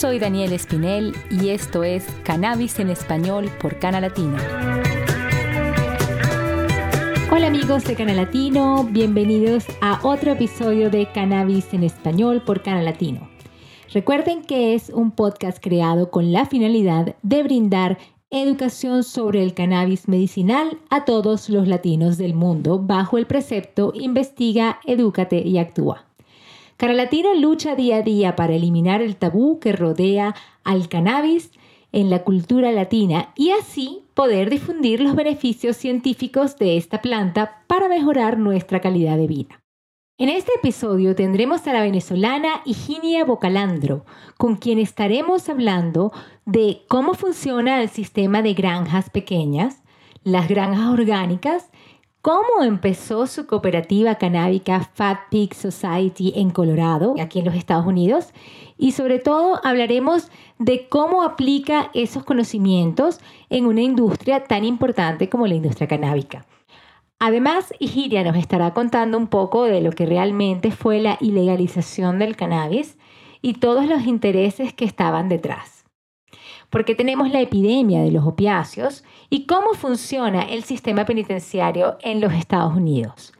Soy Daniel Espinel y esto es Cannabis en Español por Cana Latino. Hola amigos de Cana Latino, bienvenidos a otro episodio de Cannabis en Español por Cana Latino. Recuerden que es un podcast creado con la finalidad de brindar educación sobre el cannabis medicinal a todos los latinos del mundo bajo el precepto Investiga, Edúcate y Actúa. Latino lucha día a día para eliminar el tabú que rodea al cannabis en la cultura latina y así poder difundir los beneficios científicos de esta planta para mejorar nuestra calidad de vida. En este episodio tendremos a la venezolana Higinia Bocalandro, con quien estaremos hablando de cómo funciona el sistema de granjas pequeñas, las granjas orgánicas cómo empezó su cooperativa canábica Fat Pig Society en Colorado, aquí en los Estados Unidos, y sobre todo hablaremos de cómo aplica esos conocimientos en una industria tan importante como la industria canábica. Además, Igiria nos estará contando un poco de lo que realmente fue la ilegalización del cannabis y todos los intereses que estaban detrás porque tenemos la epidemia de los opiáceos y cómo funciona el sistema penitenciario en los Estados Unidos.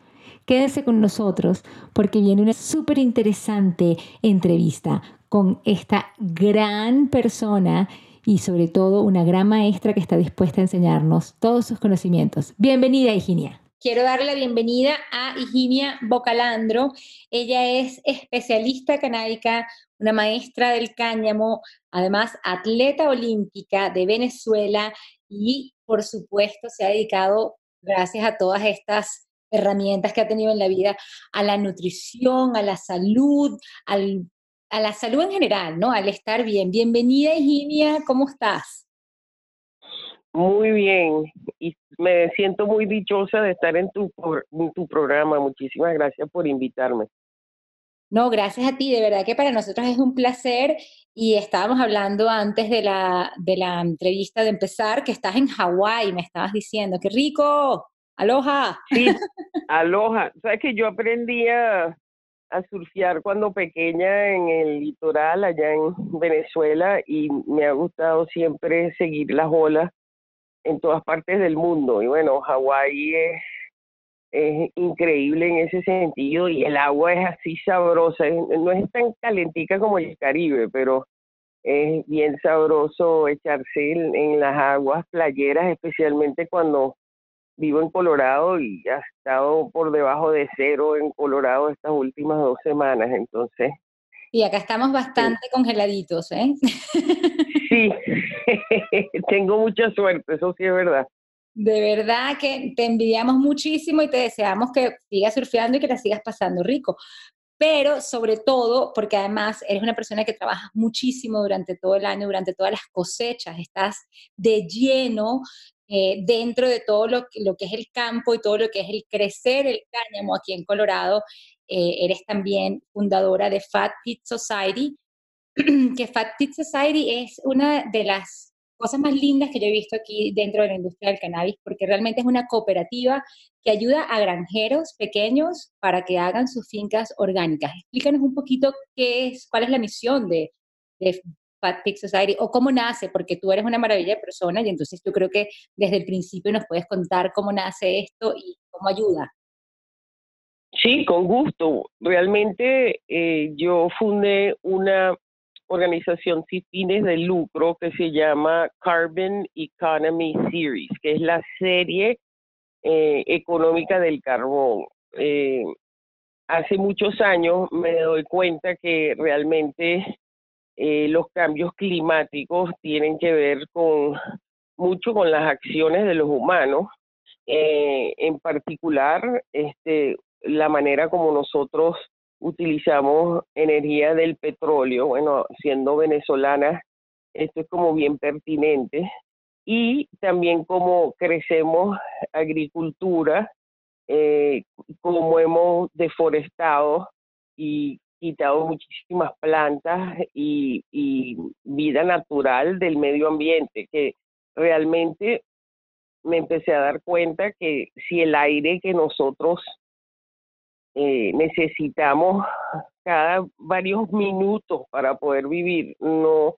Quédense con nosotros porque viene una súper interesante entrevista con esta gran persona y sobre todo una gran maestra que está dispuesta a enseñarnos todos sus conocimientos. Bienvenida, Higinia. Quiero darle la bienvenida a Higinia Bocalandro. Ella es especialista canábica, una maestra del cáñamo, además atleta olímpica de Venezuela y por supuesto se ha dedicado, gracias a todas estas herramientas que ha tenido en la vida, a la nutrición, a la salud, a la salud en general, ¿no? Al estar bien. Bienvenida, Higinia, ¿cómo estás? Muy bien, y me siento muy dichosa de estar en tu, en tu programa. Muchísimas gracias por invitarme. No, gracias a ti, de verdad que para nosotros es un placer y estábamos hablando antes de la, de la entrevista de empezar que estás en Hawái, me estabas diciendo, qué rico, aloha. Sí, aloha. Sabes que yo aprendí a, a surfear cuando pequeña en el litoral allá en Venezuela y me ha gustado siempre seguir las olas en todas partes del mundo. Y bueno, Hawái es increíble en ese sentido y el agua es así sabrosa, no es tan calentica como el Caribe, pero es bien sabroso echarse en, las aguas playeras, especialmente cuando vivo en Colorado y ha estado por debajo de cero en Colorado estas últimas dos semanas, entonces. Y acá estamos bastante congeladitos, ¿eh? Sí, tengo mucha suerte, eso sí es verdad. De verdad que te envidiamos muchísimo y te deseamos que sigas surfeando y que la sigas pasando rico. Pero sobre todo, porque además eres una persona que trabaja muchísimo durante todo el año, durante todas las cosechas, estás de lleno eh, dentro de todo lo lo que, es el campo y todo lo que es el crecer el cáñamo aquí en Colorado. Eh, eres también fundadora de Fat Pit Society, que Fat Pit Society es una de las cosas más lindas que yo he visto aquí dentro de la industria del cannabis, porque realmente es una cooperativa que ayuda a granjeros pequeños para que hagan sus fincas orgánicas. Explícanos un poquito qué es, cuál es la misión de, de Fat Pig Society o cómo nace, porque tú eres una maravilla de persona y entonces yo creo que desde el principio nos puedes contar cómo nace esto y cómo ayuda. Sí, con gusto. Realmente eh, yo fundé una organización sin fines de lucro que se llama Carbon Economy Series, que es la serie eh, económica del carbón. Eh, hace muchos años me doy cuenta que realmente los cambios climáticos tienen que ver con mucho con las acciones de los humanos, en particular este, la manera como nosotros utilizamos energía del petróleo, bueno, siendo venezolana, esto es como bien pertinente, y también como crecemos agricultura, eh, como hemos deforestado y quitado muchísimas plantas y, y vida natural del medio ambiente, que realmente me empecé a dar cuenta que si el aire que nosotros eh, necesitamos cada varios minutos para poder vivir. No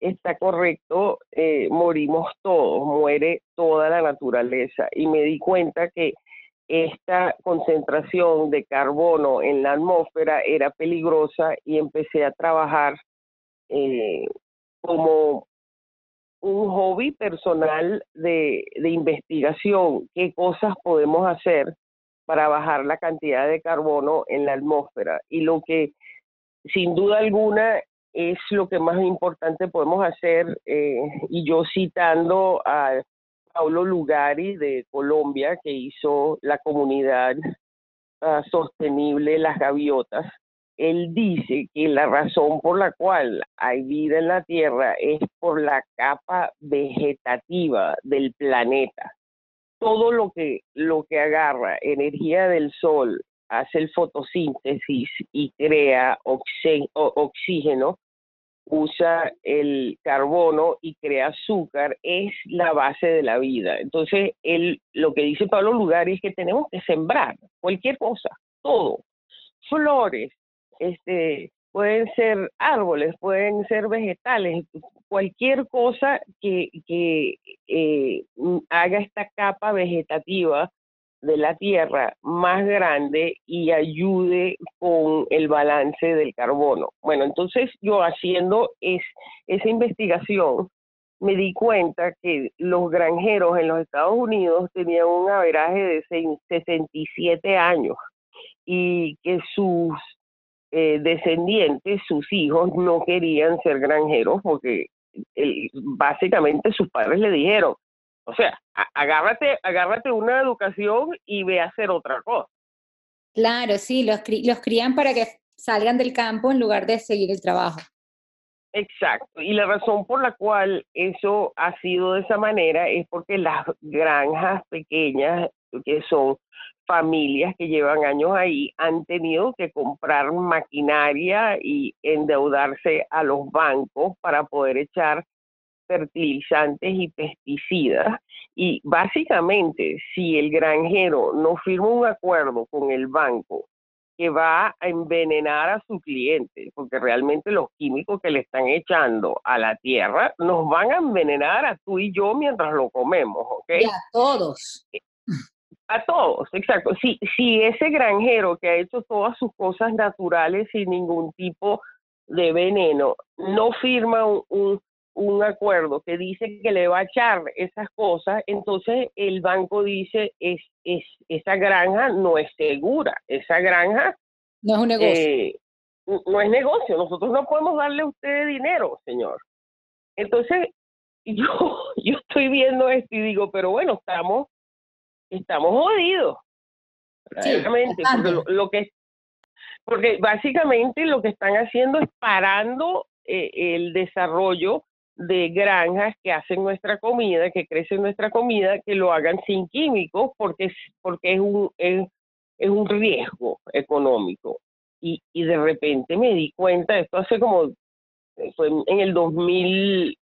está correcto, eh, morimos todos, muere toda la naturaleza. Y me di cuenta que esta concentración de carbono en la atmósfera era peligrosa y empecé a trabajar eh, como un hobby personal de, de investigación, qué cosas podemos hacer para bajar la cantidad de carbono en la atmósfera. Y lo que sin duda alguna es lo que más importante podemos hacer, eh, y yo citando a Paulo Lugari de Colombia, que hizo la comunidad ah, sostenible Las Gaviotas, él dice que la razón por la cual hay vida en la Tierra es por la capa vegetativa del planeta todo lo que, lo que agarra energía del sol, hace el fotosíntesis y crea oxígeno, usa el carbono y crea azúcar, es la base de la vida. Entonces, él, lo que dice Pablo Lugar es que tenemos que sembrar cualquier cosa, todo, flores, este, pueden ser árboles, pueden ser vegetales, cualquier cosa que, que eh, haga esta capa vegetativa de la tierra más grande y ayude con el balance del carbono. Bueno, entonces yo haciendo es, esa investigación me di cuenta que los granjeros en los Estados Unidos tenían un averaje de 67 años y que sus eh, descendientes, sus hijos, no querían ser granjeros porque básicamente sus padres le dijeron, o sea, agárrate, agárrate una educación y ve a hacer otra cosa. Claro, sí, los, los crían para que salgan del campo en lugar de seguir el trabajo. Exacto, y la razón por la cual eso ha sido de esa manera es porque las granjas pequeñas, que son familias que llevan años ahí han tenido que comprar maquinaria y endeudarse a los bancos para poder echar fertilizantes y pesticidas. Y básicamente, si el granjero no firma un acuerdo con el banco que va a envenenar a su cliente, porque realmente los químicos que le están echando a la tierra nos van a envenenar a tú y yo mientras lo comemos, ¿ok? Y a todos. A todos, exacto. Si, si ese granjero que ha hecho todas sus cosas naturales sin ningún tipo de veneno no firma un, un, acuerdo que dice que le va a echar esas cosas, entonces el banco dice es, es esa granja no es segura, esa granja no es un negocio. Eh, no es negocio, nosotros no podemos darle a usted dinero, señor. Entonces, yo, yo estoy viendo esto y digo, pero bueno, estamos estamos jodidos. porque lo, que porque básicamente lo que están haciendo es parando eh, el desarrollo de granjas que hacen nuestra comida, que crecen nuestra comida, que lo hagan sin químicos, porque, porque es, un, es, es un riesgo económico. Y, y de repente me di cuenta, esto hace como, fue en el 2000,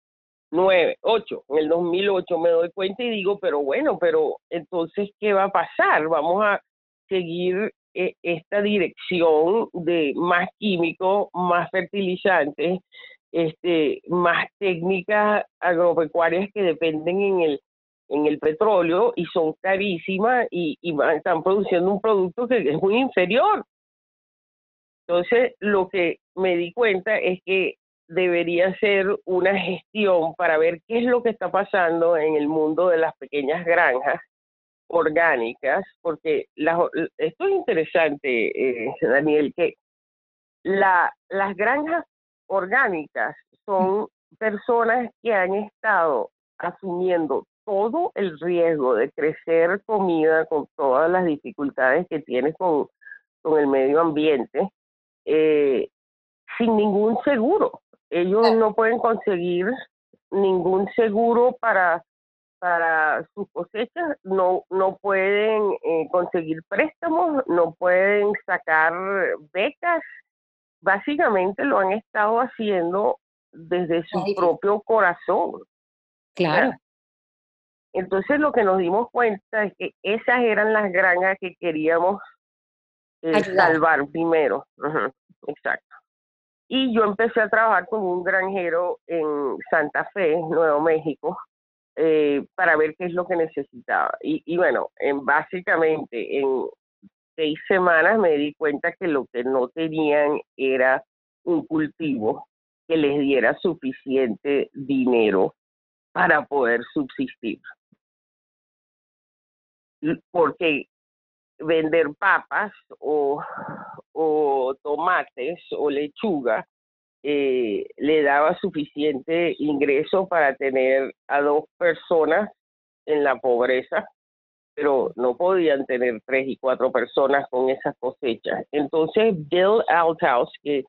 9, 8, en el 2008 me doy cuenta y digo, pero bueno, pero entonces, ¿qué va a pasar? Vamos a seguir eh, esta dirección de más químicos, más fertilizantes, este, más técnicas agropecuarias que dependen en el, en el petróleo y son carísimas y, y están produciendo un producto que es muy inferior. Entonces, lo que me di cuenta es que debería ser una gestión para ver qué es lo que está pasando en el mundo de las pequeñas granjas orgánicas, porque esto es interesante, eh, Daniel, que la, las granjas orgánicas son personas que han estado asumiendo todo el riesgo de crecer comida con todas las dificultades que tiene con, con el medio ambiente, eh, sin ningún seguro ellos no pueden conseguir ningún seguro para para sus cosechas, no, no pueden eh, conseguir préstamos, no pueden sacar becas, básicamente lo han estado haciendo desde su propio corazón. Claro. Entonces lo que nos dimos cuenta es que esas eran las granjas que queríamos salvar primero. exacto. Y yo empecé a trabajar con un granjero en Santa Fe, Nuevo México, eh, para ver qué es lo que necesitaba. Y, bueno, en, básicamente en seis semanas me di cuenta que lo que no tenían era un cultivo que les diera suficiente dinero para poder subsistir. Porque vender papas o, o tomates o lechuga eh, le daba suficiente ingreso para tener a dos personas en la pobreza, pero no podían tener tres y cuatro personas con esas cosechas. Entonces Bill Althouse, que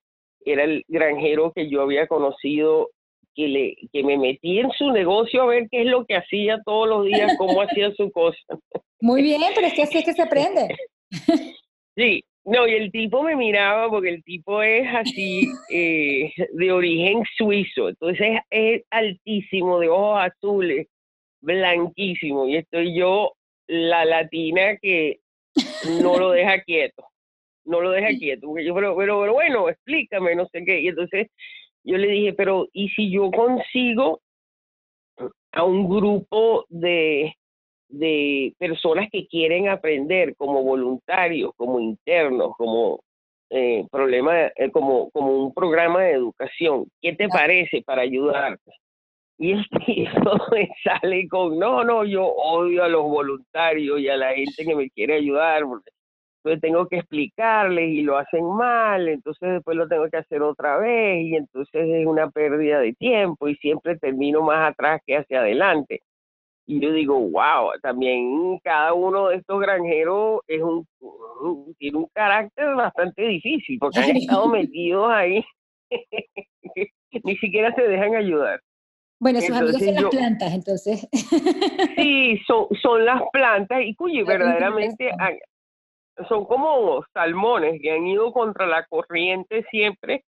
era el granjero que yo había conocido, que, le, que me metí en su negocio a ver qué es lo que hacía todos los días, cómo hacía su cosa. Muy bien, pero es que así es que se aprende. Sí, no, y el tipo me miraba porque el tipo es así eh, de origen suizo, entonces es, altísimo, de ojos azules, blanquísimo, y estoy yo, la latina que no lo deja quieto, no lo deja quieto, porque yo, pero, pero, pero bueno, explícame, no sé qué, y entonces yo le dije, pero ¿y si yo consigo a un grupo de de personas que quieren aprender como voluntarios, como internos, como eh, problema, eh, como, como un programa de educación. ¿Qué te parece para ayudarte? Y eso me sale con, no, no, yo odio a los voluntarios y a la gente que me quiere ayudar, porque entonces tengo que explicarles y lo hacen mal, entonces después lo tengo que hacer otra vez y entonces es una pérdida de tiempo y siempre termino más atrás que hacia adelante. Y yo digo, wow, también cada uno de estos granjeros es un, tiene un carácter bastante difícil porque han estado metidos ahí, ni siquiera se dejan ayudar. Bueno, sus amigos son las plantas, entonces. sí, son, son las plantas y cuyo verdaderamente son como salmones que han ido contra la corriente siempre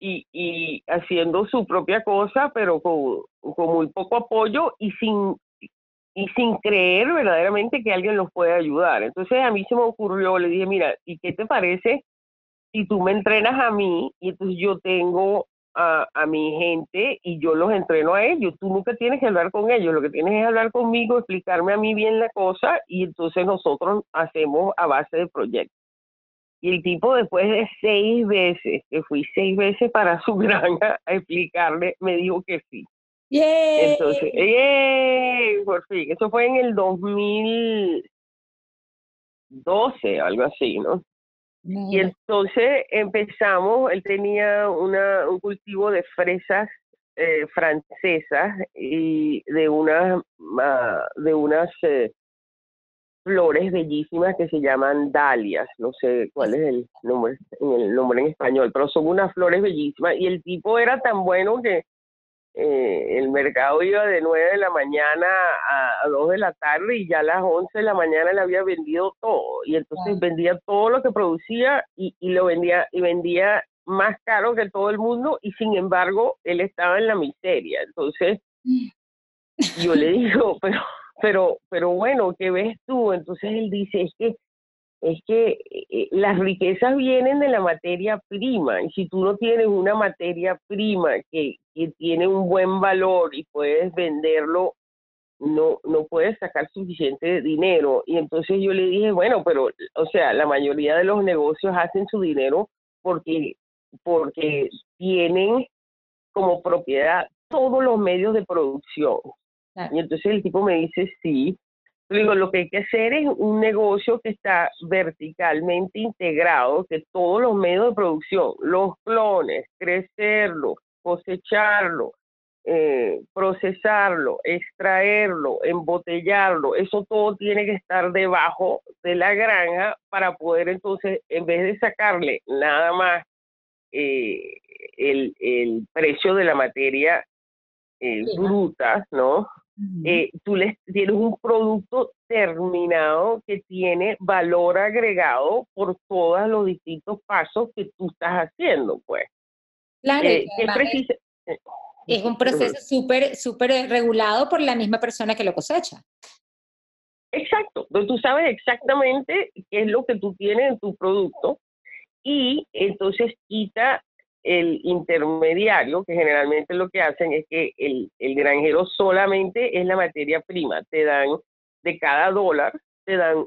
y, y haciendo su propia cosa, pero con, con muy poco apoyo y sin y sin creer verdaderamente que alguien los puede ayudar. Entonces a mí se me ocurrió, le dije, mira, ¿y qué te parece si tú me entrenas a mí y entonces yo tengo a, a, mi gente y yo los entreno a ellos? Tú nunca tienes que hablar con ellos, lo que tienes es hablar conmigo, explicarme a mí bien la cosa y entonces nosotros hacemos a base de proyectos. Y el tipo después de seis veces, que fui seis veces para su granja a explicarle, me dijo que sí. Entonces, por fin, eso fue en el 2012, algo así, ¿no? Y entonces empezamos, él tenía una, un cultivo de fresas eh, francesas y de unas, ah, de unas eh, flores bellísimas que se llaman dalias, no sé cuál es el nombre, el nombre en español, pero son unas flores bellísimas y el tipo era tan bueno que eh, el mercado iba de 9 de la mañana a, 2 de la tarde y ya a las 11 de la mañana le había vendido todo. Y entonces vendía todo lo que producía y, y lo vendía y vendía más caro que todo el mundo y sin embargo él estaba en la miseria. Entonces yo le digo pero pero pero bueno qué ves tú entonces él dice es que es que eh, las riquezas vienen de la materia prima y si tú no tienes una materia prima que, que tiene un buen valor y puedes venderlo, no, no puedes sacar suficiente dinero. Y entonces yo le dije, bueno, pero, o sea, la mayoría de los negocios hacen su dinero porque, porque tienen como propiedad todos los medios de producción. Y entonces el tipo me dice, sí, Digo, lo que hay que hacer es un negocio que está verticalmente integrado, que todos los medios de producción, los clones, crecerlo, cosecharlo, eh, procesarlo, extraerlo, embotellarlo, eso todo tiene que estar debajo de la granja para poder entonces, en vez de sacarle nada más eh, el, el, precio de la materia eh, bruta, ¿no? Eh, tú les tienes un producto terminado que tiene valor agregado por todos los distintos pasos que tú estás haciendo, pues. Claro, eh, es, un proceso súper, súper regulado por la misma persona que lo cosecha. Exacto, tú sabes exactamente qué es lo que tú tienes en tu producto y entonces quita el intermediario, que generalmente lo que hacen es que el, el granjero solamente es la materia prima, te dan de cada dólar, te dan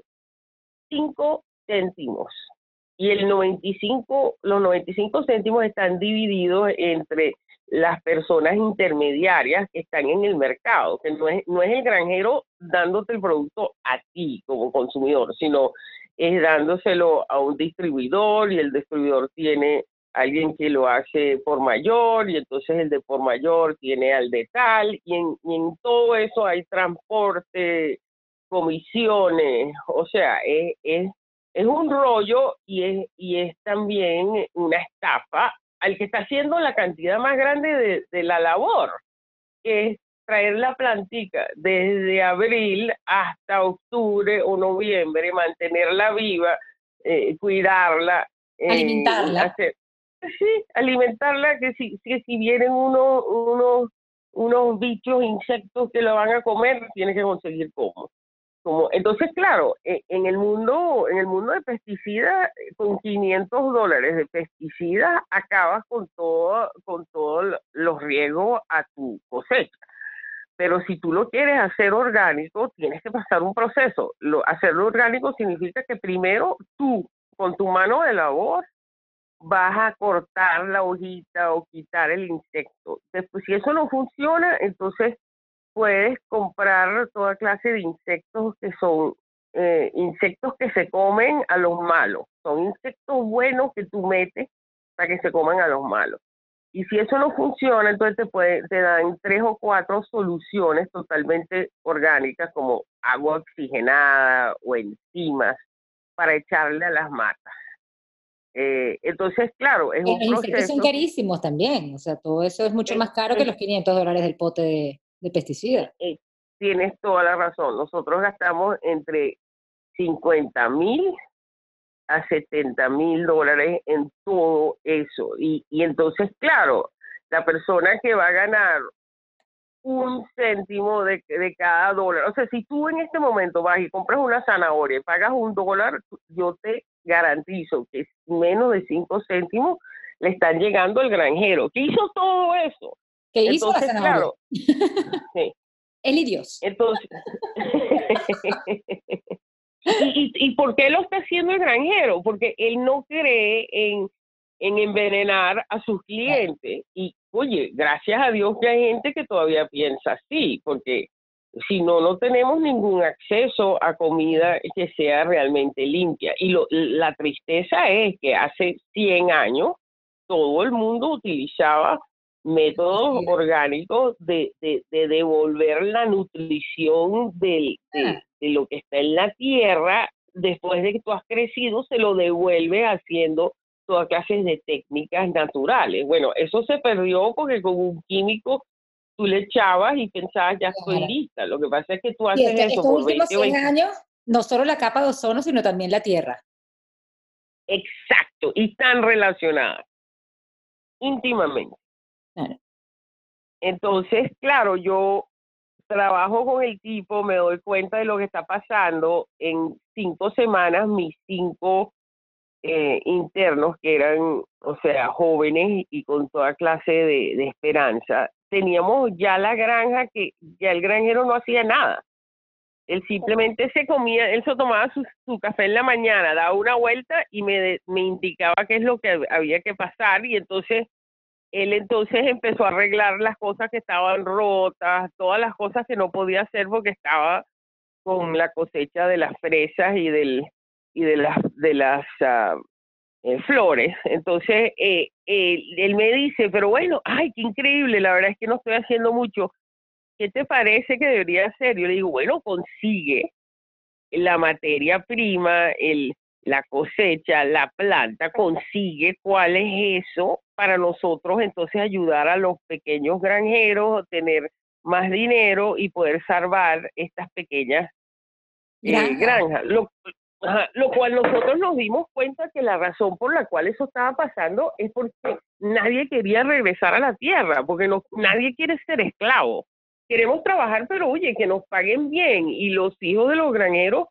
5 céntimos. Y el 95, los 95 céntimos están divididos entre las personas intermediarias que están en el mercado, que no es, no es el granjero dándote el producto a ti como consumidor, sino es dándoselo a un distribuidor y el distribuidor tiene alguien que lo hace por mayor y entonces el de por mayor tiene al de tal y en, y en todo eso hay transporte, comisiones, o sea, es, es, es un rollo y es, y es también una estafa al que está haciendo la cantidad más grande de, de la labor, que es traer la plantica desde abril hasta octubre o noviembre, mantenerla viva, eh, cuidarla. Eh, alimentarla. Sí, alimentarla, que si, que si vienen unos, unos, unos bichos, insectos que la van a comer, tiene que conseguir cómo entonces, claro, e, en el mundo, en el mundo de pesticidas, con 500 dólares de pesticidas acabas con todo, con todos los riesgos a tu cosecha. Pero si tú lo quieres hacer orgánico, tienes que pasar un proceso. Lo, hacerlo orgánico significa que primero tú, con tu mano de labor, vas a cortar la hojita o quitar el insecto. Después, si eso no funciona, entonces puedes comprar toda clase de insectos que son eh, insectos que se comen a los malos. Son insectos buenos que tú metes para que se coman a los malos. Y si eso no funciona, entonces te, te dan tres o cuatro soluciones totalmente orgánicas como agua oxigenada o enzimas para echarle a las matas. Eh, entonces, claro, es un Los insectos son carísimos también, o sea, todo eso es mucho más caro que los 500 dólares del pote de, de pesticidas. Eh, tienes toda la razón. Nosotros gastamos entre 50 mil a 70 mil dólares en todo eso. Y, y entonces, claro, la persona que va a ganar un céntimo de, de, cada dólar. O sea, si tú en este momento vas y compras una zanahoria y pagas un dólar, yo te garantizo que menos de cinco céntimos le están llegando al granjero. ¿Qué hizo todo eso? ¿Qué hizo la Claro, sí. El idios. Entonces, ¿Y, y, por qué lo está haciendo el granjero? Porque él no cree en, en envenenar a sus clientes. Y oye, gracias a Dios que hay gente que todavía piensa así, porque si no, no tenemos ningún acceso a comida que sea realmente limpia. Y lo, la tristeza es que hace 100 años todo el mundo utilizaba métodos orgánicos de, de, devolver la nutrición de, ah. de, lo que está en la tierra, después de que tú has crecido, se lo devuelve haciendo todas clases de técnicas naturales. Bueno, eso se perdió porque con un químico tú le echabas y pensabas, ya estoy lista. Lo que pasa es que tú haces eso por últimos 20, años, no solo la capa de ozono, sino también la tierra. Exacto, y están relacionadas íntimamente. Entonces, claro, yo trabajo con el tipo, me doy cuenta de lo que está pasando. En cinco semanas, mis cinco eh, internos, que eran, o sea, jóvenes y, con toda clase de, esperanza, teníamos ya la granja que ya el granjero no hacía nada. Él simplemente se comía, él se tomaba su, café en la mañana, daba una vuelta y me, me indicaba qué es lo que había que pasar y entonces él entonces empezó a arreglar las cosas que estaban rotas, todas las cosas que no podía hacer porque estaba con la cosecha de las fresas y del y de las de las eh, flores. Entonces eh, él me dice, pero bueno, ay, qué increíble, la verdad es que no estoy haciendo mucho. ¿Qué te parece que debería hacer? Yo le digo, bueno, consigue la materia prima, el la cosecha, la planta, consigue cuál es eso para nosotros entonces ayudar a los pequeños granjeros a tener más dinero y poder salvar estas pequeñas eh, granjas. Lo, lo cual nosotros nos dimos cuenta que la razón por la cual eso estaba pasando es porque nadie quería regresar a la tierra, porque no, nadie quiere ser esclavo. queremos trabajar, pero oye, que nos paguen bien. Y los hijos de los granjeros,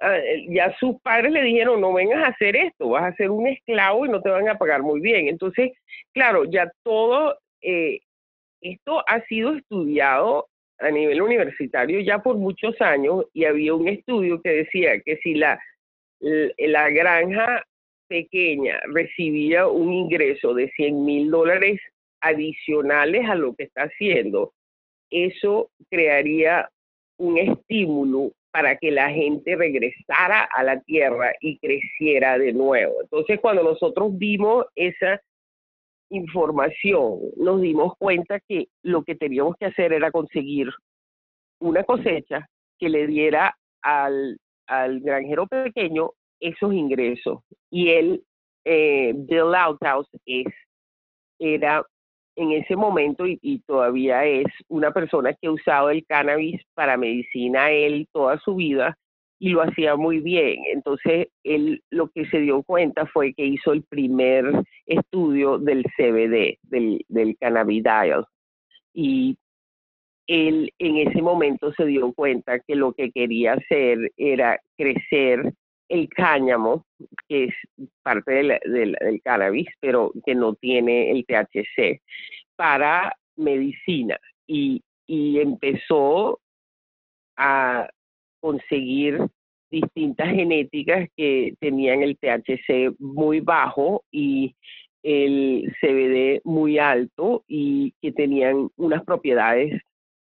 ah, ya sus padres le dijeron, no vengas a hacer esto, vas a ser un esclavo y no te van a pagar muy bien. Entonces, claro, ya todo eh, esto ha sido estudiado a nivel universitario ya por muchos años y había un estudio que decía que si la, la granja pequeña recibía un ingreso de 100 mil dólares adicionales a lo que está haciendo, eso crearía un estímulo para que la gente regresara a la tierra y creciera de nuevo. Entonces, cuando nosotros vimos esa información, nos dimos cuenta que lo que teníamos que hacer era conseguir una cosecha que le diera al, al granjero pequeño esos ingresos. Y él, eh, Bill Outhouse, es, era en ese momento y, y, todavía es una persona que ha usado el cannabis para medicina él toda su vida y lo hacía muy bien. Entonces, él lo que se dio cuenta fue que hizo el primer estudio del CBD, del, del cannabidiol. Y él en ese momento se dio cuenta que lo que quería hacer era crecer el cáñamo, que es parte del, cannabis, pero que no tiene el THC, para medicina. Y, y empezó a conseguir distintas genéticas que tenían el THC muy bajo y el CBD muy alto y que tenían unas propiedades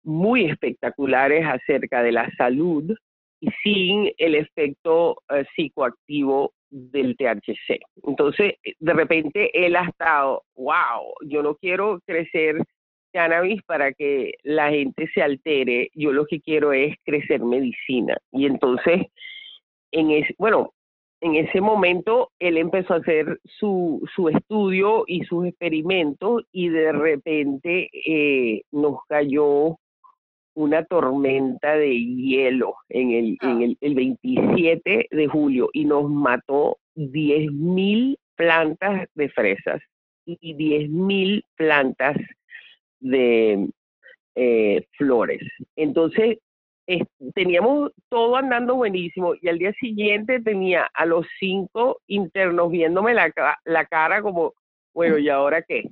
muy espectaculares acerca de la salud y sin el efecto eh, psicoactivo del THC. Entonces, de repente él ha estado, wow, yo no quiero crecer cannabis para que la gente se altere, yo lo que quiero es crecer medicina. Y entonces, en ese, bueno, en ese momento él empezó a hacer su, su estudio y sus experimentos y de repente eh, nos cayó una tormenta de hielo en el, en ah. el, el 27 de julio y nos mató 10.000 plantas de fresas y 10.000 plantas de eh, flores. Entonces, teníamos todo andando buenísimo y al día siguiente tenía a los cinco internos viéndome la, la cara como, bueno, ¿y ahora qué?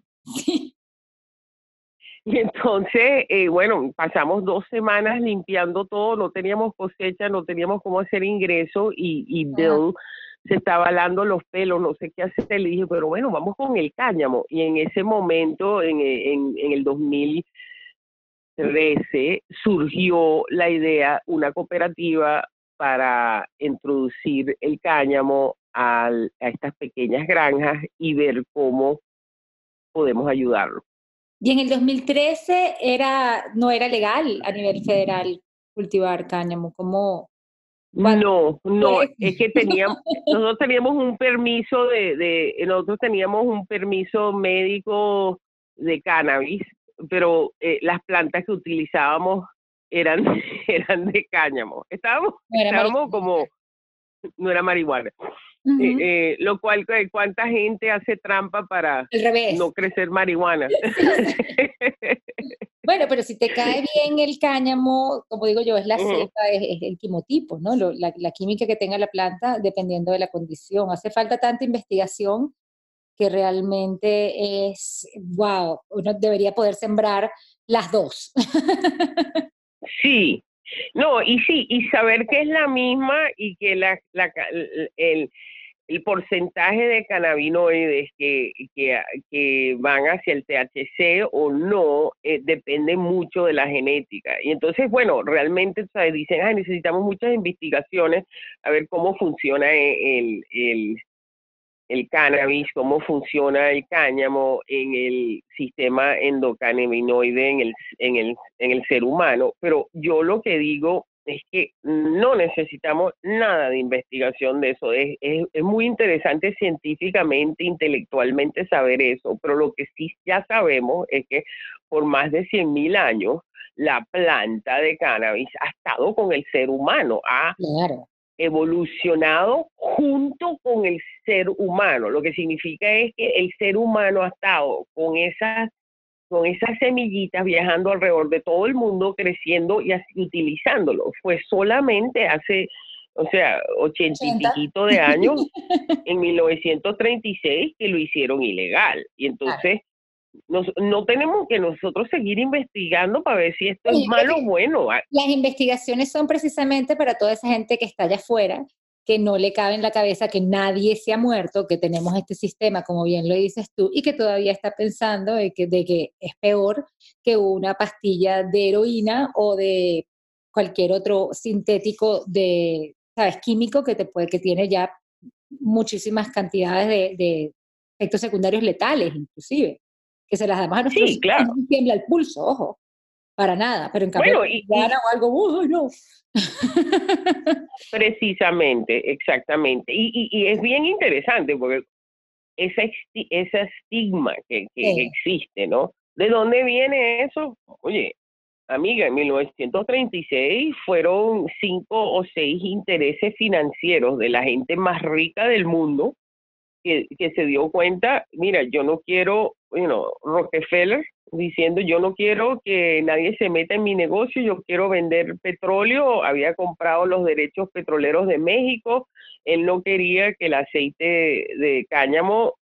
Y entonces, eh, bueno, pasamos dos semanas limpiando todo, no teníamos cosecha, no teníamos cómo hacer ingreso y, y Bill se estaba alando los pelos, no sé qué hacer. Le dije, pero bueno, vamos con el cáñamo. Y en ese momento, en, en, en el 2013, surgió la idea, una cooperativa para introducir el cáñamo a estas pequeñas granjas y ver cómo podemos ayudarlo. Y en el 2013 era, no era legal a nivel federal cultivar cáñamo, No, no, es que teníamos, nosotros teníamos un permiso de, de, nosotros teníamos un permiso médico de cannabis, pero eh, las plantas que utilizábamos eran, eran de cáñamo. Estábamos, estábamos como, no era marihuana. Eh, eh, lo cual, eh, ¿cuánta gente hace trampa para no crecer marihuana? bueno, pero si te cae bien el cáñamo, como digo yo, es la cepa, es, el quimotipo, ¿no? la, la, química que tenga la planta dependiendo de la condición. Hace falta tanta investigación que realmente es, wow, uno debería poder sembrar las dos. sí, no, y sí, y saber que es la misma y que la, el, el porcentaje de cannabinoides que, que, van hacia el THC o no eh, depende mucho de la genética. Y entonces, bueno, realmente dicen, ah, necesitamos muchas investigaciones a ver cómo funciona el, el, el cannabis, cómo funciona el cáñamo en el sistema endocannabinoide en el, en el, en el ser humano. Pero yo lo que digo es que no necesitamos nada de investigación de eso. Es, es, muy interesante científicamente, intelectualmente saber eso, pero lo que sí ya sabemos es que por más de 100.000 años la planta de cannabis ha estado con el ser humano, ha evolucionado junto con el ser humano, lo que significa es que el ser humano ha estado con esas con esas semillitas viajando alrededor de todo el mundo, creciendo y así, utilizándolo. Fue solamente hace, o sea, ochenta y piquito de años, en 1936, que lo hicieron ilegal. Y entonces, no tenemos que nosotros seguir investigando para ver si esto es malo o bueno. Las investigaciones son precisamente para toda esa gente que está allá afuera, que no le cabe en la cabeza que nadie se ha muerto, que tenemos este sistema, como bien lo dices tú, y que todavía está pensando de que, de que es peor que una pastilla de heroína o de cualquier otro sintético de, ¿sabes? Químico que, te puede, que tiene ya muchísimas cantidades de, efectos secundarios letales, inclusive, que se las damos a nuestros sí, claro. no tiembla el pulso, ojo, para nada, pero en cambio, bueno, y, o algo, ¡oh, no! Precisamente, exactamente. Y, y, es bien interesante porque ese, ese estigma que, existe, ¿no? ¿De dónde viene eso? Oye, amiga, en 1936 fueron cinco o seis intereses financieros de la gente más rica del mundo que, que se dio cuenta, mira, yo no quiero, bueno, Rockefeller diciendo yo no quiero que nadie se meta en mi negocio, yo quiero vender petróleo, había comprado los derechos petroleros de México, él no quería que el aceite de cáñamo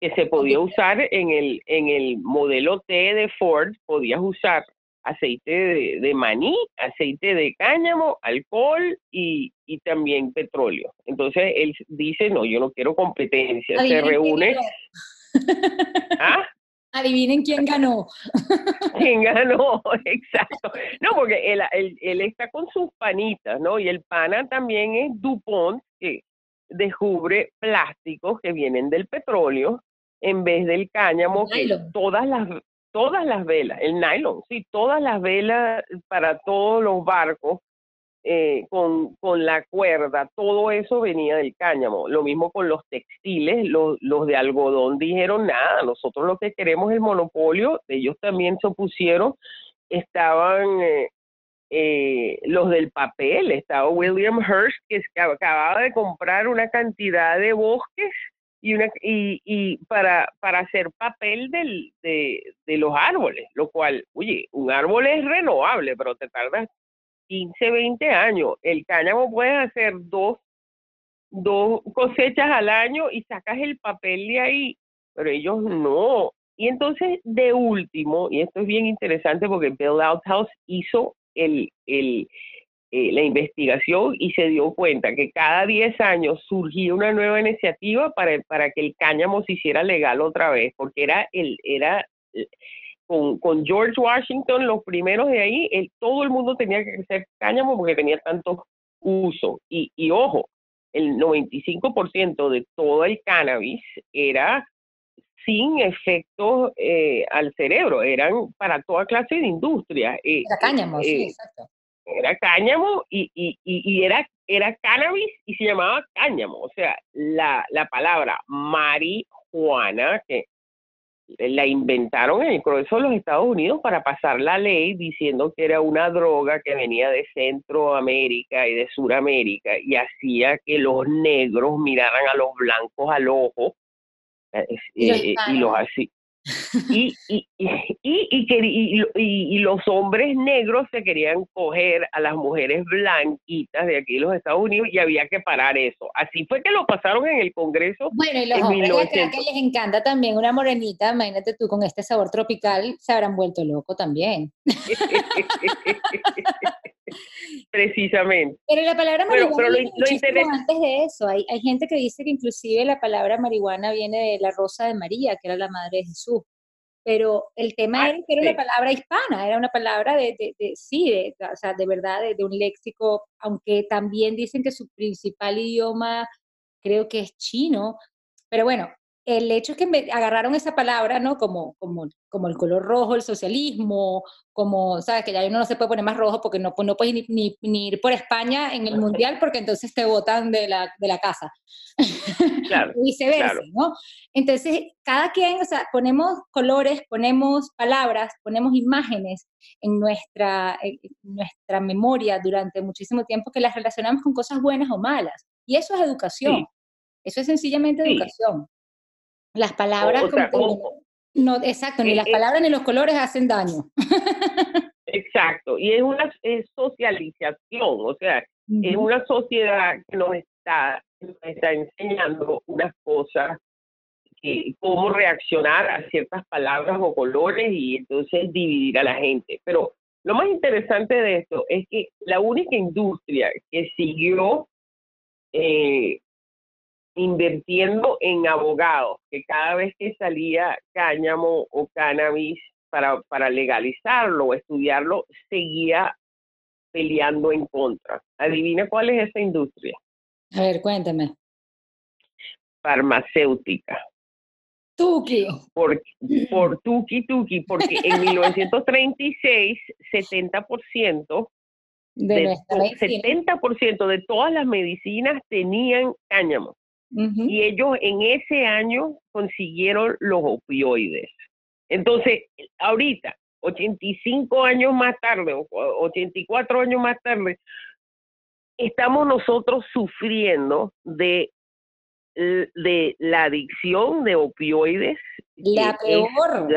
que se podía usar en el, en el modelo T de Ford, podías usar aceite de, maní, aceite de cáñamo, alcohol y, y, también petróleo. Entonces él dice, no, yo no quiero competencia, se reúne. ¿Ah? Adivinen quién ganó. ¿Quién ganó? Exacto. No, porque él, él, está con sus panitas, ¿no? Y el pana también es DuPont, que descubre plásticos que vienen del petróleo en vez del cáñamo, que todas las, todas las velas, el nylon, sí, todas las velas para todos los barcos eh, con, con, la cuerda, todo eso venía del cáñamo. Lo mismo con los textiles, los, los de algodón dijeron nada, nosotros lo que queremos es el monopolio, ellos también se opusieron, estaban eh, eh, los del papel, estaba William Hearst que acababa de comprar una cantidad de bosques y, una, y, y para, para hacer papel del, de, de los árboles, lo cual, oye, un árbol es renovable, pero te tardas 15, 20 años. El cáñamo puedes hacer dos, dos cosechas al año y sacas el papel de ahí, pero ellos no. Y entonces, de último, y esto es bien interesante porque Bill Outhouse hizo el, el, eh, la investigación y se dio cuenta que cada 10 años surgía una nueva iniciativa para, para que el cáñamo se hiciera legal otra vez, porque era el, era con, con George Washington, los primeros de ahí, el, todo el mundo tenía que hacer cáñamo porque tenía tanto uso. Y, y ojo, el 95% de todo el cannabis era sin efectos eh, al cerebro, eran para toda clase de industria. Eh, era cáñamo, sí, eh, exacto. Era cáñamo y, y, y, era, era cannabis y se llamaba cáñamo. O sea, la, la palabra marihuana, que la inventaron en el Congreso de los Estados Unidos para pasar la ley diciendo que era una droga que venía de Centroamérica y de Suramérica y hacía que los negros miraran a los blancos al ojo eh, y, eh, los así y, y, y, y, los hombres negros se querían coger a las mujeres blanquitas de aquí de los Estados Unidos y había que parar eso. Así fue que lo pasaron en el Congreso. Bueno, y los hombres que les encanta también una morenita, imagínate tú con este sabor tropical, se habrán vuelto loco también. Precisamente. Pero la palabra marihuana antes de eso. Hay, hay gente que dice que inclusive la palabra marihuana viene de la rosa de María, que era la madre de Jesús. Pero el tema era que era una palabra hispana, era una palabra de, de, sí, de, o sea, de verdad, de, de un léxico, aunque también dicen que su principal idioma creo que es chino. Pero bueno, el hecho es que me agarraron esa palabra, ¿no? Como, como, como el color rojo, el socialismo, como, ¿sabes? Que ya uno no se puede poner más rojo porque no, pues, no puedes ni, ni, ir por España en el mundial porque entonces te botan de la, de la casa. Claro, y viceversa, ¿no? Entonces, cada quien, o sea, ponemos colores, ponemos palabras, ponemos imágenes en nuestra, en nuestra memoria durante muchísimo tiempo que las relacionamos con cosas buenas o malas. Y eso es educación. Eso es sencillamente educación. Las palabras... No, exacto, ni eh, las palabras ni los colores hacen daño. Exacto, y es una socialización, o sea, es una sociedad que nos está, está enseñando unas cosas, cómo reaccionar a ciertas palabras o colores y entonces dividir a la gente. Pero lo más interesante de esto es que la única industria que siguió eh, invirtiendo en abogados, que cada vez que salía cáñamo o cannabis para, para legalizarlo o estudiarlo, seguía peleando en contra. Adivina cuál es esa industria. A ver, cuéntame. Farmacéutica. Tuki. Por, por Tuki Tuki, porque en 1936, 70% de, de 70% de todas las medicinas tenían cáñamo. Y ellos en ese año consiguieron los opioides. Entonces, ahorita, 85 años más tarde, o 84 años más tarde, estamos nosotros sufriendo de, de la adicción de opioides. La peor.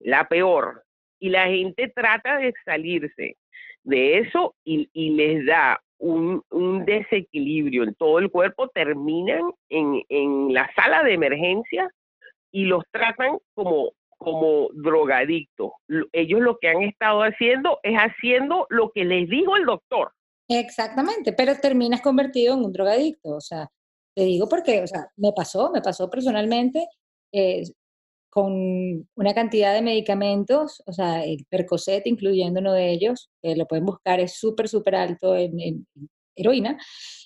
la peor. Y la gente trata de salirse de eso y, y les da un, un, desequilibrio en todo el cuerpo, terminan en, en la sala de emergencia y los tratan como como drogadictos. Ellos lo que han estado haciendo es haciendo lo que les dijo el doctor. Exactamente, pero terminas convertido en un drogadicto. O sea, te digo porque, o sea, me pasó, me pasó personalmente eh, con una cantidad de medicamentos, o sea, el Percocet, incluyendo uno de ellos, que lo pueden buscar, es súper, súper alto en, heroína,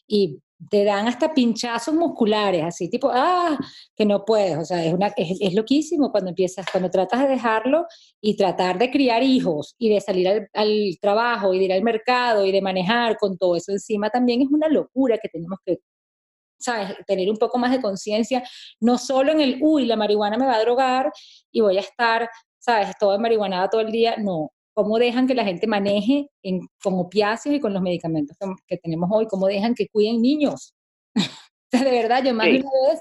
y te dan hasta pinchazos musculares, así tipo, ah, que no puedes, o sea, es, una, es, loquísimo cuando empiezas, cuando tratas de dejarlo y tratar de criar hijos y de salir al, al, trabajo y de ir al mercado y de manejar con todo eso encima, también es una locura que tenemos que, ¿sabes?, tener un poco más de conciencia, no solo en el, uy, la marihuana me va a drogar y voy a estar, ¿sabes?, todo marihuanada todo el día, no, cómo dejan que la gente maneje en, con opiáceos y con los medicamentos que, tenemos hoy, cómo dejan que cuiden niños. de verdad, yo más de una vez,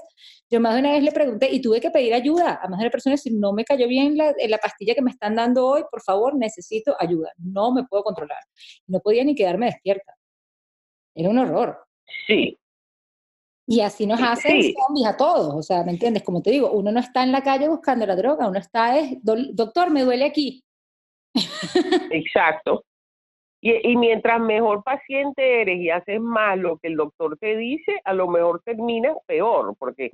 yo más de una vez le pregunté y tuve que pedir ayuda a más de una persona si no me cayó bien la, la pastilla que me están dando hoy, por favor, necesito ayuda, no me puedo controlar. No podía ni quedarme despierta. Era un horror. Sí. Y así nos hacen zombies a todos, o sea, ¿me entiendes? Como te digo, uno no está en la calle buscando la droga, uno está es, doctor, me duele aquí, Exacto. Y, mientras mejor paciente eres y haces más lo que el doctor te dice, a lo mejor terminas peor, porque,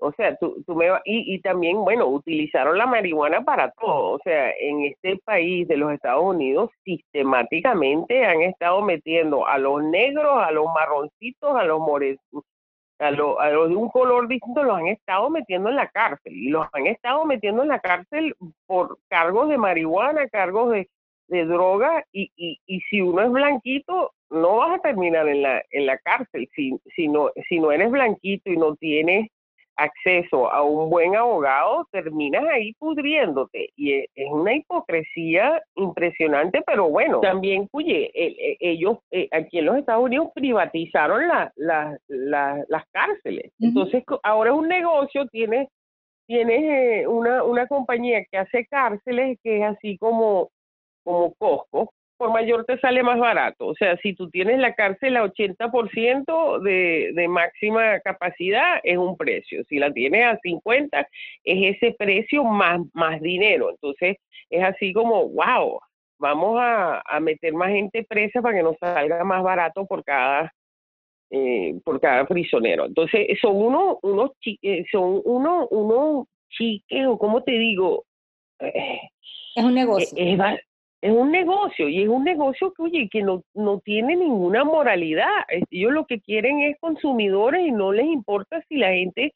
o sea, tú, tú me y, y también, bueno, utilizaron la marihuana para todo, o sea, en este país de los Estados Unidos sistemáticamente han estado metiendo a los negros, a los marroncitos, a los morenos, a los de un color distinto los han estado metiendo en la cárcel y los han estado metiendo en la cárcel por cargos de marihuana, cargos de, de droga y, y, y si uno es blanquito no vas a terminar en la, en la cárcel si, si, no, si no eres blanquito y no tienes acceso a un buen abogado, terminas ahí pudriéndote. Y e, es una hipocresía impresionante, pero bueno, también, oye, ellos eh, aquí en los Estados Unidos privatizaron la, las cárceles. Entonces, ahora es un negocio, tienes, tienes eh, una, una compañía que hace cárceles que es así como, como Costco, por mayor te sale más barato. O sea, si tú tienes la cárcel a 80% de, de máxima capacidad, es un precio. Si la tienes a 50, es ese precio más, más dinero. Entonces, es así como, wow, vamos a, a meter más gente presa para que nos salga más barato por cada eh, por cada prisionero. Entonces, son unos unos eh, son uno unos chiques o como te digo, eh, es un negocio. Es, es un negocio y es un negocio que, oye, que no, no tiene ninguna moralidad. Ellos lo que quieren es consumidores y no les importa si la gente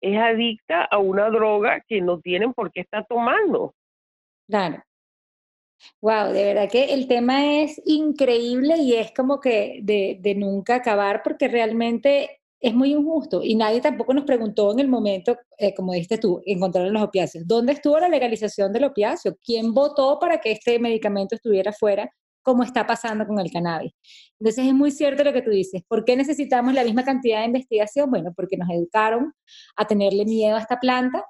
es adicta a una droga que no tienen por qué estar tomando. Claro. Wow, de verdad que el tema es increíble y es como que de, de nunca acabar porque realmente es muy injusto y nadie tampoco nos preguntó en el momento, eh, como dijiste tú, encontrar los opiáceos. ¿Dónde estuvo la legalización del opiáceo? ¿Quién votó para que este medicamento estuviera fuera? como está pasando con el cannabis. Entonces es muy cierto lo que tú dices. ¿Por qué necesitamos la misma cantidad de investigación? Bueno, porque nos educaron a tenerle miedo a esta planta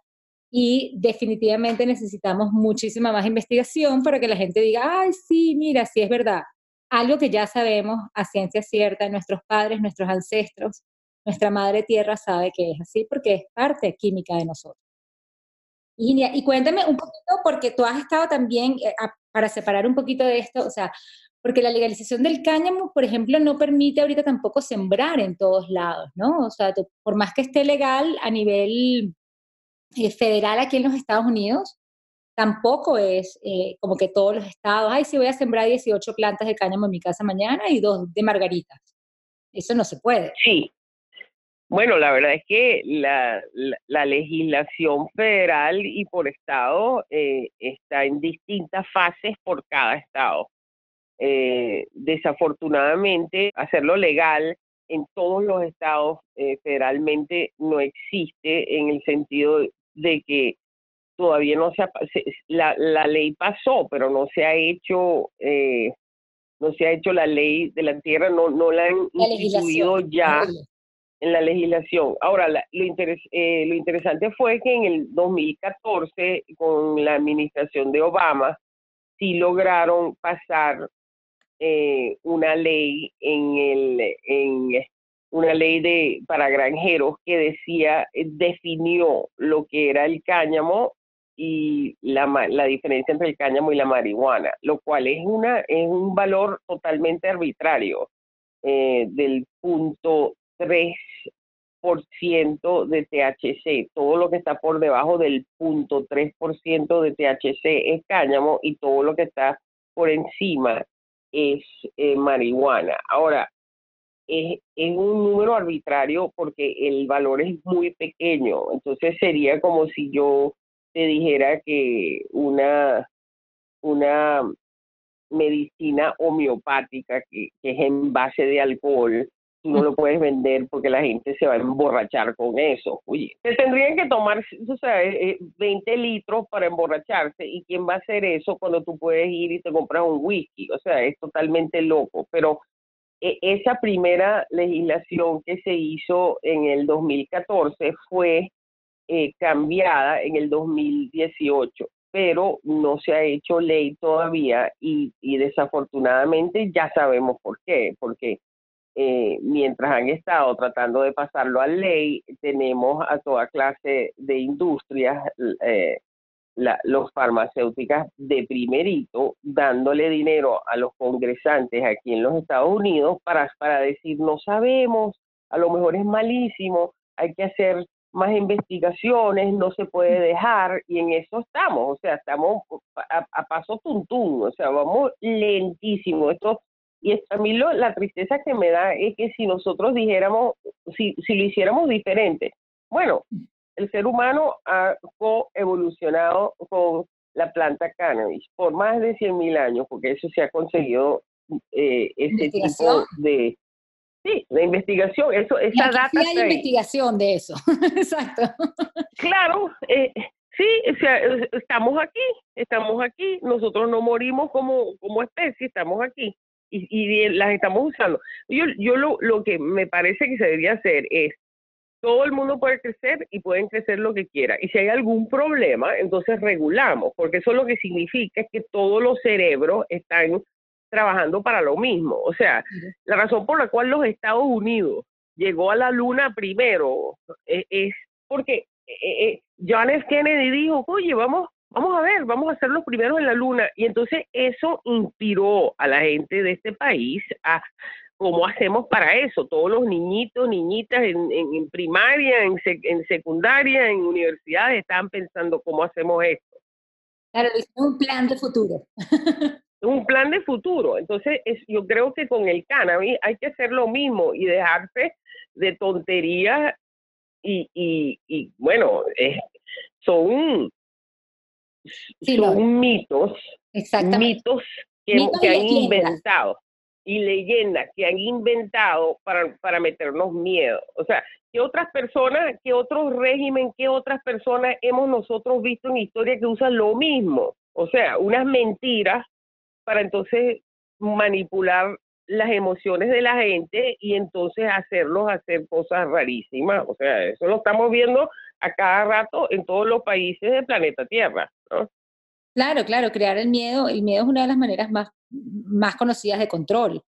y definitivamente necesitamos muchísima más investigación para que la gente diga, ay, sí, mira, sí es verdad. Algo que ya sabemos a ciencia cierta, nuestros padres, nuestros ancestros, nuestra madre tierra sabe que es así porque es parte química de nosotros. Y, y cuéntame un poquito, porque tú has estado también, eh, para separar un poquito de esto, o sea, porque la legalización del cáñamo, por ejemplo, no permite ahorita tampoco sembrar en todos lados, ¿no? O sea, por más que esté legal a nivel eh, federal aquí en los Estados Unidos, tampoco es eh, como que todos los estados, ay, sí voy a sembrar 18 plantas de cáñamo en mi casa mañana y dos de margaritas. Eso no se puede. Sí, bueno, la verdad es que la, la, legislación federal y por estado eh, está en distintas fases por cada estado. Eh, desafortunadamente, hacerlo legal en todos los estados eh, federalmente no existe en el sentido de que todavía no se ha, la, la ley pasó, pero no se ha hecho no se ha hecho la ley de la tierra, no, no la han instituido ya en la legislación. Ahora, lo, eh, interesante fue que en el 2014, con la administración de Obama, sí lograron pasar eh, una ley en el en una ley de para granjeros que decía eh, definió lo que era el cáñamo y la, la diferencia entre el cáñamo y la marihuana, lo cual es una es un valor totalmente arbitrario del punto 3% de THC. Todo lo que está por debajo del punto 3% de THC es cáñamo y todo lo que está por encima es eh, marihuana. Ahora, es, es, un número arbitrario porque el valor es muy pequeño. Entonces sería como si yo te dijera que una, una medicina homeopática que, que es en base de alcohol no lo puedes vender porque la gente se va a emborrachar con eso. Oye, se tendrían que tomar, o sea, 20 eh, litros para emborracharse. ¿Y quién va a hacer eso cuando tú puedes ir y te compras un whisky? O sea, es totalmente loco. Pero e, esa primera legislación que se hizo en el 2014 fue eh, cambiada en el 2018 pero no se ha hecho ley todavía y, y desafortunadamente ya sabemos por qué, porque eh, mientras han estado tratando de pasarlo a ley, tenemos a toda clase de industrias, eh, los farmacéuticas de primerito, dándole dinero a los congresantes aquí en los Estados Unidos para, para decir, no sabemos, a lo mejor es malísimo, hay que hacer más investigaciones, no se puede dejar, y en eso estamos, o sea, estamos a, a paso tuntún, o sea, vamos lentísimo. Esto y a mí lo, la tristeza que me da es que si nosotros dijéramos, si, si lo hiciéramos diferente, bueno, el ser humano ha coevolucionado con la planta cannabis por más de 100.000 años, porque eso se ha conseguido eh, ese tipo de... Sí, de investigación, eso, esa data... Sí hay investigación de eso, exacto. Claro, eh, sí, o sea, estamos aquí, estamos aquí, nosotros no morimos como, como especie, estamos aquí y, las estamos usando. Yo, yo lo, lo que me parece que se debería hacer es, todo el mundo puede crecer y pueden crecer lo que quiera. Y si hay algún problema, entonces regulamos, porque eso lo que significa es que todos los cerebros están trabajando para lo mismo. O sea, la razón por la cual los Estados Unidos llegó a la luna primero eh, es, porque eh, eh, John F. Kennedy dijo, oye, vamos vamos a ver, vamos a ser los primeros en la luna. Y entonces eso inspiró a la gente de este país a cómo hacemos para eso. Todos los niñitos, niñitas en, en, primaria, en, en, secundaria, en universidades están pensando cómo hacemos esto. Claro, es un plan de futuro. un plan de futuro. Entonces, es, yo creo que con el cannabis hay que hacer lo mismo y dejarse de tonterías y, y, y bueno, son son mitos, mitos que, han inventado y leyendas que han inventado para, para meternos miedo. O sea, ¿qué otras personas, qué otros régimen, qué otras personas hemos nosotros visto en historia que usan lo mismo? O sea, unas mentiras para entonces manipular las emociones de la gente y entonces hacerlos hacer cosas rarísimas. O sea, eso lo estamos viendo a cada rato en todos los países del planeta Tierra. ¿no? Claro, claro, crear el miedo. El miedo es una de las maneras más, más conocidas de control.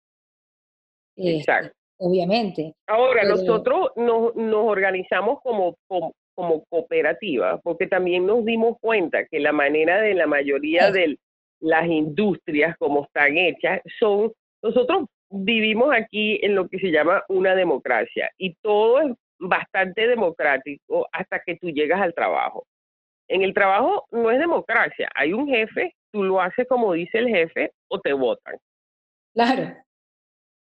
Este, Exacto. obviamente. Ahora, Pero- nosotros nos, nos organizamos como, como, como cooperativa, porque también nos dimos cuenta que la manera de la mayoría de las industrias como están hechas son, nosotros vivimos aquí en lo que se llama una democracia y todo es bastante democrático hasta que tú llegas al trabajo. En el trabajo no es democracia, hay un jefe, tú lo haces como dice el jefe o te votan. Claro,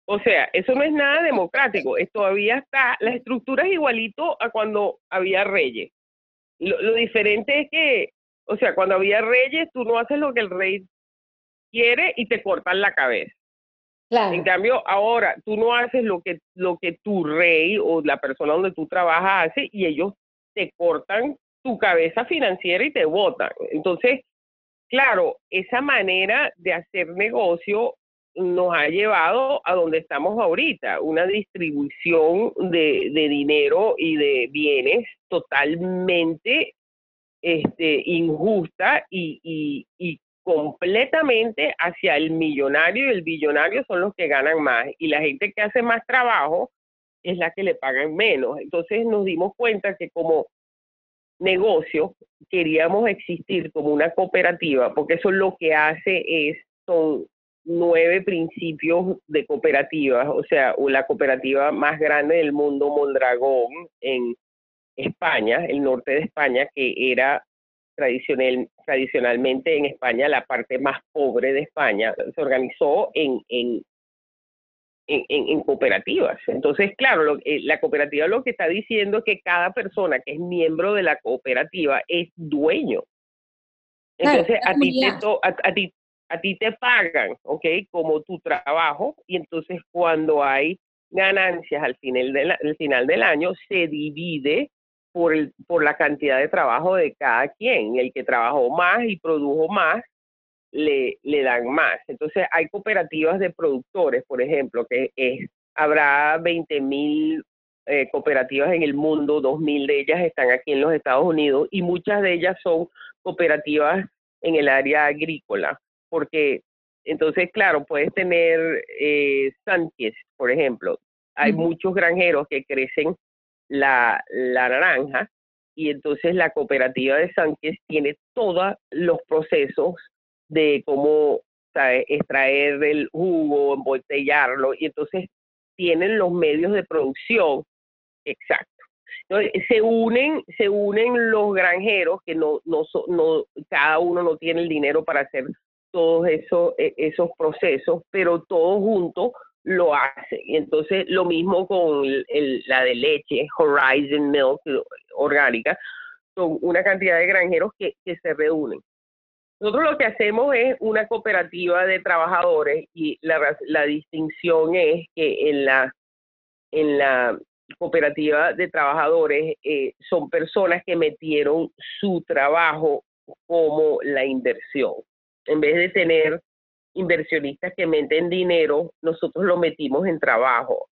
O sea, eso no es nada democrático, es todavía está, la estructura es igualito a cuando había reyes. Lo, lo diferente es que, o sea, cuando había reyes, tú no haces lo que el rey quiere y te cortan la cabeza. En cambio, ahora tú no haces lo que, lo que tu rey o la persona donde tú trabajas hace y ellos te cortan tu cabeza financiera y te votan. Entonces, claro, esa manera de hacer negocio nos ha llevado a donde estamos ahorita, una distribución de, de dinero y de bienes totalmente este, injusta y, y, y completamente hacia el millonario y el billonario son los que ganan más y la gente que hace más trabajo es la que le pagan menos. Entonces nos dimos cuenta que como negocio queríamos existir como una cooperativa porque eso lo que hace es, son nueve principios de cooperativas, o sea, la cooperativa más grande del mundo, Mondragón, en España, el norte de España, que era tradicional, tradicionalmente en España la parte más pobre de España, se organizó en, en, en, cooperativas. Entonces, claro, lo- eh, la cooperativa lo que está diciendo es que cada persona que es miembro de la cooperativa es dueño. Entonces, a ti, te to- a, a ti, a ti te pagan, ¿ok? Como tu trabajo, y entonces cuando hay ganancias al final, del al final del año, se divide por, el, por la cantidad de trabajo de cada quien. El que trabajó más y produjo más, le, le dan más. Entonces, hay cooperativas de productores, por ejemplo, que es, habrá 20 mil eh, cooperativas en el mundo, 2 mil de ellas están aquí en los Estados Unidos y muchas de ellas son cooperativas en el área agrícola, porque entonces, claro, puedes tener eh, Sánchez, por ejemplo. Hay muchos granjeros que crecen la, la naranja y entonces la cooperativa de Sánchez tiene todos los procesos de cómo extraer el jugo, embotellarlo y entonces tienen los medios de producción exacto. Entonces, se unen, se unen los granjeros que no, no, no, cada uno no tiene el dinero para hacer todos esos, e- esos procesos, pero todos juntos lo hacen. Y entonces, lo mismo con la de leche, Horizon Milk orgánica, son una cantidad de granjeros que, se reúnen. Nosotros lo que hacemos es una cooperativa de trabajadores y la, distinción es que en la, en la cooperativa de trabajadores eh, son personas que metieron su trabajo como la inversión. En vez de tener inversionistas que meten dinero, nosotros lo metimos en trabajo.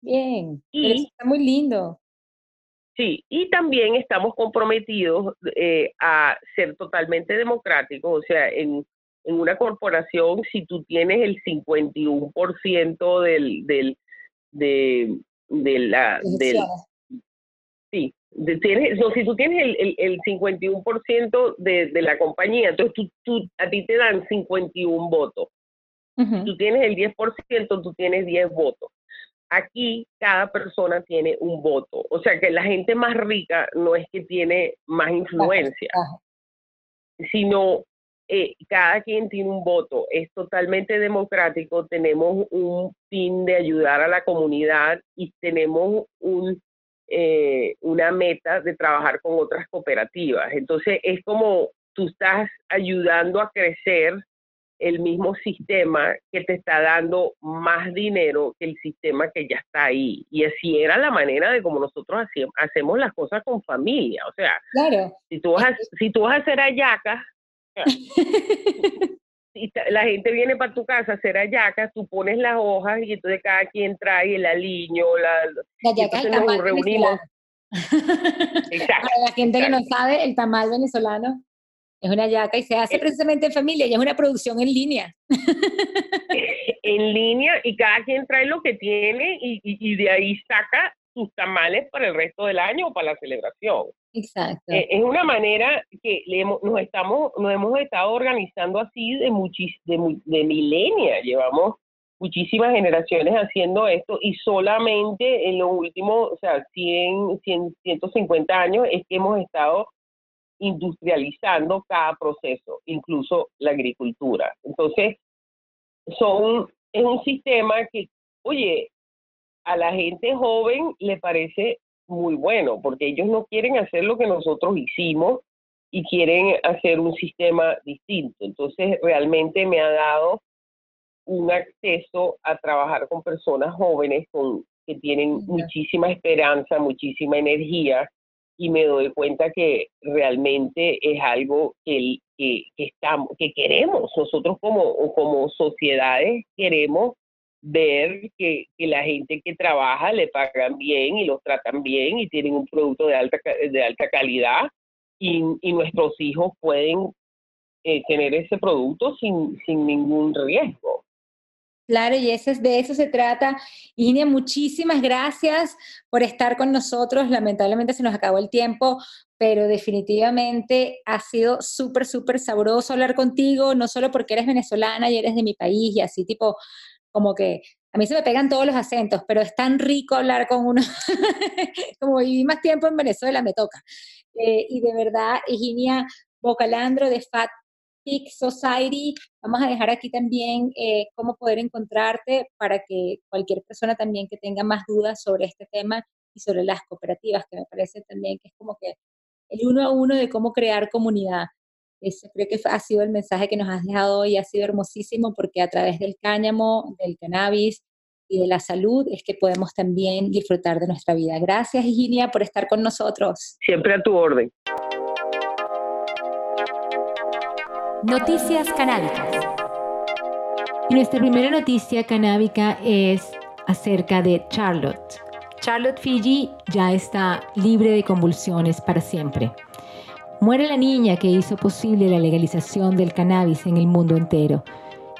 Bien, Y- eso está muy lindo. Sí, y también estamos comprometidos eh, a ser totalmente democráticos, o sea, en, en una corporación, si tú tienes el 51% del, del, de, de la, del. Sí, tienes, no, si tú tienes el, el, el 51% de, de la compañía, entonces tú, tú, a ti te dan 51 votos. Ujú. Tú tienes el 10%, tú tienes 10 votos. Aquí cada persona tiene un voto. O sea que la gente más rica no es que tiene más influencia, sino eh, cada quien tiene un voto. Es totalmente democrático. Tenemos un fin de ayudar a la comunidad y tenemos un, eh, una meta de trabajar con otras cooperativas. Entonces es como tú estás ayudando a crecer el mismo sistema que te está dando más dinero que el sistema que ya está ahí. Y así era la manera de como nosotros hacíamos, hacemos las cosas con familia. O sea, Claro. si tú vas a, si tú vas a hacer hallacas, y la gente viene para tu casa a hacer hallacas, tú pones las hojas y entonces cada quien trae el aliño, la, La entonces nos reunimos. Exacto. Para la gente que no sabe, el tamal venezolano es una yaca y se hace precisamente en familia y es una producción en línea. en línea y cada quien trae lo que tiene y, y, de ahí saca sus tamales para el resto del año o para la celebración. Exacto. Eh, es una manera que nos, estamos, nos hemos estado organizando así de, muchis, de, de milenia. Llevamos muchísimas generaciones haciendo esto y solamente en los últimos, o sea, 100, 100, 150 años es que hemos estado industrializando cada proceso, incluso la agricultura. Entonces, son, es un sistema que, oye, a la gente joven le parece muy bueno, porque ellos no quieren hacer lo que nosotros hicimos y quieren hacer un sistema distinto. Entonces, realmente me ha dado un acceso a trabajar con personas jóvenes con, que tienen muchísima esperanza, muchísima energía y me doy cuenta que realmente es algo que, que, estamos, que queremos. Nosotros como, como sociedades queremos ver que, que, la gente que trabaja le pagan bien y los tratan bien y tienen un producto de alta, de alta calidad y, y nuestros hijos pueden eh, tener ese producto sin, sin ningún riesgo. Claro, y ese, de eso se trata. Inia, muchísimas gracias por estar con nosotros. Lamentablemente se nos acabó el tiempo, pero definitivamente ha sido súper, súper sabroso hablar contigo, no solo porque eres venezolana y eres de mi país y así tipo, como que a mí se me pegan todos los acentos, pero es tan rico hablar con uno. como viví más tiempo en Venezuela, me toca. Eh, y de verdad, Higinia Bocalandro de FAT Society. Vamos a dejar aquí también eh, cómo poder encontrarte para que cualquier persona también que tenga más dudas sobre este tema y sobre las cooperativas, que me parece también que es como que el uno a uno de cómo crear comunidad. Ese creo que ha sido el mensaje que nos has dejado hoy, ha sido hermosísimo porque a través del cáñamo, del cannabis y de la salud es que podemos también disfrutar de nuestra vida. Gracias, Virginia, por estar con nosotros. Siempre a tu orden. Noticias canábicas. Y nuestra primera noticia canábica es acerca de Charlotte. Charlotte Fiji ya está libre de convulsiones para siempre. Muere la niña que hizo posible la legalización del cannabis en el mundo entero.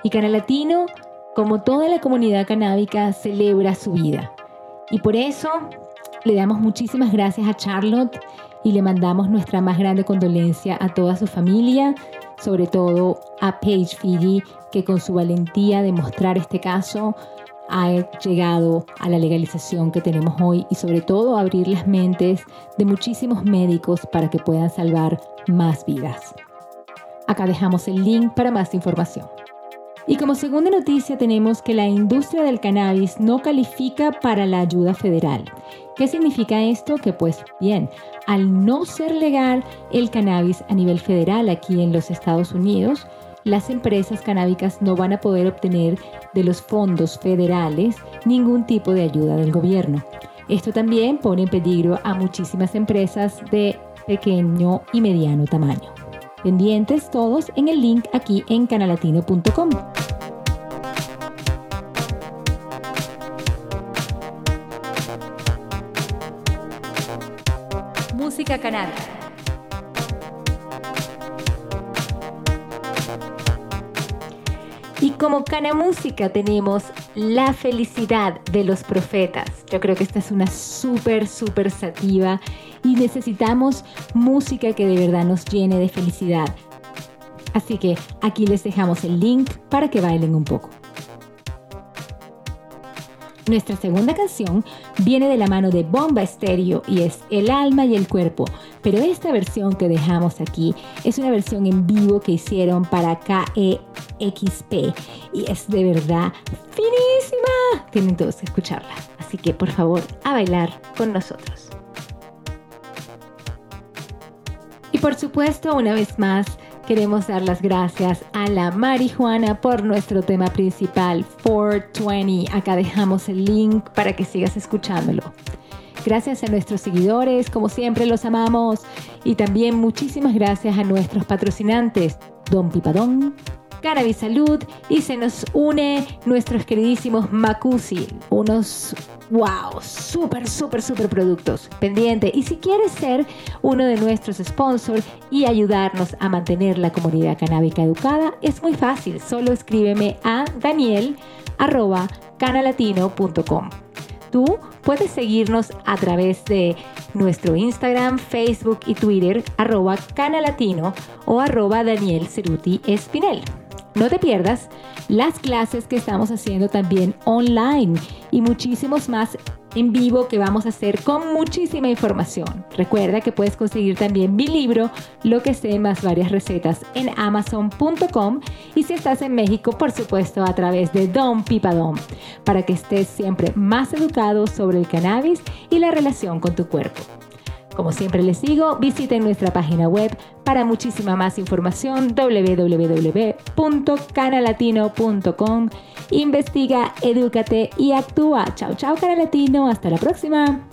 Y Canalatino, como toda la comunidad canábica, celebra su vida. Y por eso le damos muchísimas gracias a Charlotte y le mandamos nuestra más grande condolencia a toda su familia sobre todo a Paige Fiji, que con su valentía de mostrar este caso ha llegado a la legalización que tenemos hoy y sobre todo abrir las mentes de muchísimos médicos para que puedan salvar más vidas. Acá dejamos el link para más información. Y como segunda noticia tenemos que la industria del cannabis no califica para la ayuda federal. ¿Qué significa esto? Que pues bien, al no ser legal el cannabis a nivel federal aquí en los Estados Unidos, las empresas canábicas no van a poder obtener de los fondos federales ningún tipo de ayuda del gobierno. Esto también pone en peligro a muchísimas empresas de pequeño y mediano tamaño. Pendientes todos en el link aquí en canalatino.com. Música Canal. Como Cana Música tenemos La felicidad de los profetas. Yo creo que esta es una súper, súper sativa y necesitamos música que de verdad nos llene de felicidad. Así que aquí les dejamos el link para que bailen un poco. Nuestra segunda canción viene de la mano de Bomba Estéreo y es El alma y el cuerpo, pero esta versión que dejamos aquí es una versión en vivo que hicieron para KEXP y es de verdad finísima. Tienen todos que escucharla, así que por favor a bailar con nosotros. Y por supuesto, una vez más, queremos dar las gracias a la marihuana por nuestro tema principal, 420. Acá dejamos el link para que sigas escuchándolo. Gracias a nuestros seguidores, como siempre los amamos. Y también muchísimas gracias a nuestros patrocinantes, Don Pipadón, Cannabis Salud y se nos une nuestros queridísimos Macusi, unos wow, súper, súper, súper productos. Pendiente. Y si quieres ser uno de nuestros sponsors y ayudarnos a mantener la comunidad canábica educada, es muy fácil. Solo escríbeme a daniel.canalatino.com. Tú puedes seguirnos a través de nuestro Instagram, Facebook y Twitter, arroba canalatino o arroba Daniel Ceruti Espinel. No te pierdas las clases que estamos haciendo también online y muchísimos más en vivo que vamos a hacer con muchísima información. Recuerda que puedes conseguir también mi libro, Lo que sé más varias recetas en amazon.com y si estás en México, por supuesto, a través de Don Pipadón, para que estés siempre más educado sobre el cannabis y la relación con tu cuerpo. Como siempre les digo, visiten nuestra página web para muchísima más información www.canalatino.com. Investiga, edúcate y actúa. Chao, chao, Canalatino. Hasta la próxima.